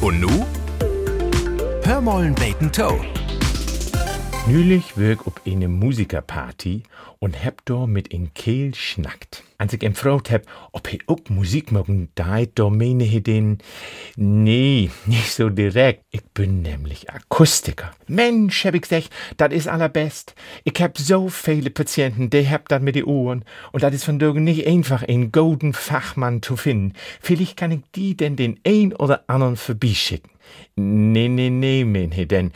Und nu? Hör mollen beten Toe. Nülich wirk op eine Musikerparty und heb do mit in Kehl schnackt. Als ich ihm gefragt hab, ob he auch Musik mögen, da do meine he den, nee, nicht so direkt. Ich bin nämlich Akustiker. Mensch, hab ich gesagt, das is allerbest. Ich hab so viele Patienten, die hab dat mit die Ohren. Und das is von Dürgen nicht einfach, einen golden Fachmann zu finden. Vielleicht kann ich die denn den ein oder anderen vorbeischicken. Nee, nee, nee, mein he denn.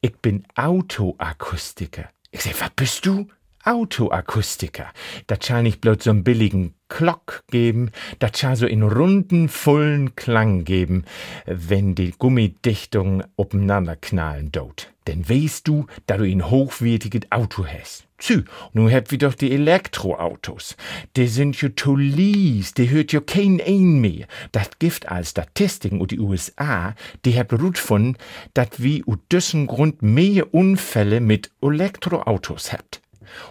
Ich bin Autoakustiker. Ich sag, was bist du? Autoakustiker. Das schall nicht bloß so einen billigen Klock geben, das schall so in runden, vollen Klang geben, wenn die Gummidichtung aufeinander knallen dort. Denn weißt du, da du ein hochwertiges Auto hast. Zü, nu habt wir doch die Elektroautos. Die sind jo to lease, die hört jo kein ein mehr. Das Gift als Statistiken und die USA, die hab rut von, dat wie u düssen Grund mehr Unfälle mit Elektroautos habt.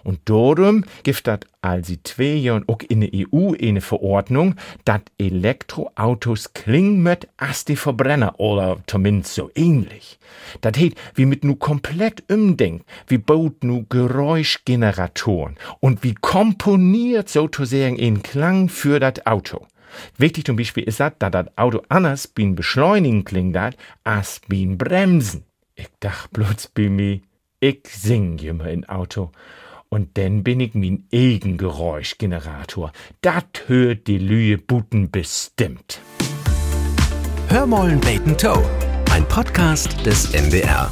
Und darum gibt dat also zwei Jahren auch in der EU eine Verordnung, dat Elektroautos klingen mit as die Verbrenner oder zumindest so ähnlich. Dat heet, wie mit nu komplett umdenkt, wie baut nu Geräuschgeneratoren und wie komponiert sozusagen in Klang für dat Auto. Wichtig zum Beispiel ist dat, dass das Auto anders bin beschleunigen klingt dat, as bin bremsen. Ich dach bloß bei mir, ich sing immer in Auto. Und dann bin ich min eigen Geräuschgenerator. Dat hört die Lühe Buten bestimmt. Hör mollen beten Toe. Ein Podcast des MDR.